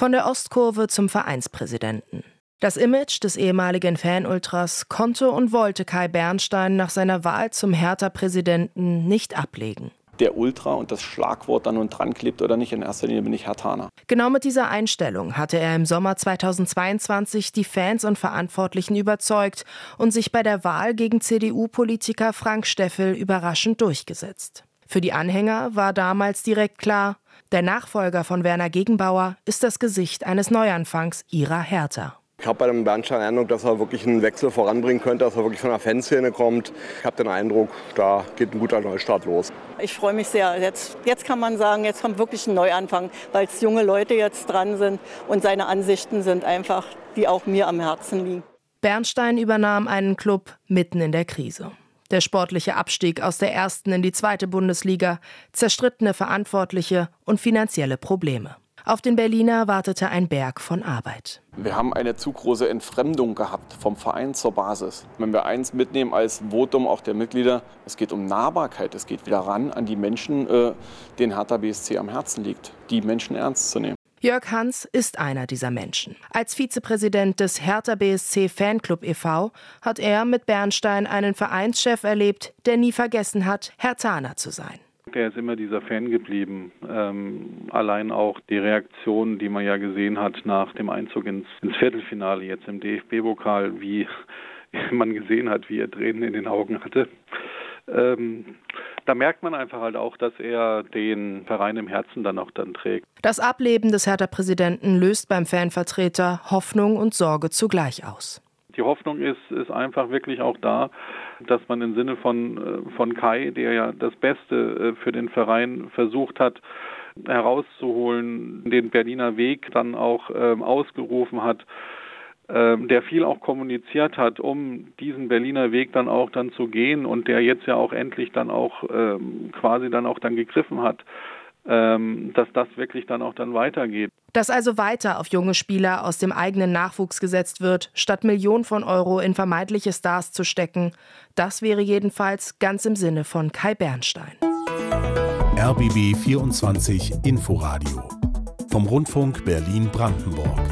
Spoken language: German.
Von der Ostkurve zum Vereinspräsidenten. Das Image des ehemaligen Fanultras konnte und wollte Kai Bernstein nach seiner Wahl zum Hertha-Präsidenten nicht ablegen der Ultra und das Schlagwort dann und dran klebt oder nicht. In erster Linie bin ich Hertaner. Genau mit dieser Einstellung hatte er im Sommer 2022 die Fans und Verantwortlichen überzeugt und sich bei der Wahl gegen CDU-Politiker Frank Steffel überraschend durchgesetzt. Für die Anhänger war damals direkt klar, der Nachfolger von Werner Gegenbauer ist das Gesicht eines Neuanfangs ihrer Hertha. Ich habe bei dem Bernstein den Eindruck, dass er wirklich einen Wechsel voranbringen könnte, dass er wirklich von der Fanszene kommt. Ich habe den Eindruck, da geht ein guter Neustart los. Ich freue mich sehr. Jetzt, jetzt kann man sagen, jetzt kommt wirklich ein Neuanfang, weil es junge Leute jetzt dran sind und seine Ansichten sind einfach, die auch mir am Herzen liegen. Bernstein übernahm einen Club mitten in der Krise. Der sportliche Abstieg aus der ersten in die zweite Bundesliga, zerstrittene Verantwortliche und finanzielle Probleme. Auf den Berliner wartete ein Berg von Arbeit. Wir haben eine zu große Entfremdung gehabt vom Verein zur Basis. Wenn wir eins mitnehmen als Votum auch der Mitglieder, es geht um Nahbarkeit, es geht wieder ran an die Menschen, äh, denen Hertha BSC am Herzen liegt, die Menschen ernst zu nehmen. Jörg Hans ist einer dieser Menschen. Als Vizepräsident des Hertha BSC Fanclub e.V. hat er mit Bernstein einen Vereinschef erlebt, der nie vergessen hat, Hertaner zu sein. Er ist immer dieser Fan geblieben. Ähm, allein auch die Reaktion, die man ja gesehen hat nach dem Einzug ins, ins Viertelfinale jetzt im DFB-Pokal, wie man gesehen hat, wie er Tränen in den Augen hatte. Ähm, da merkt man einfach halt auch, dass er den Verein im Herzen dann auch dann trägt. Das Ableben des Hertha-Präsidenten löst beim Fanvertreter Hoffnung und Sorge zugleich aus. Die Hoffnung ist, ist einfach wirklich auch da, dass man im Sinne von, äh, von Kai, der ja das Beste äh, für den Verein versucht hat, herauszuholen, den Berliner Weg dann auch ähm, ausgerufen hat, der viel auch kommuniziert hat, um diesen Berliner Weg dann auch dann zu gehen und der jetzt ja auch endlich dann auch ähm, quasi dann auch dann gegriffen hat, ähm, dass das wirklich dann auch dann weitergeht. Dass also weiter auf junge Spieler aus dem eigenen Nachwuchs gesetzt wird, statt Millionen von Euro in vermeintliche Stars zu stecken, das wäre jedenfalls ganz im Sinne von Kai Bernstein. RBB 24 Inforadio vom Rundfunk Berlin-Brandenburg.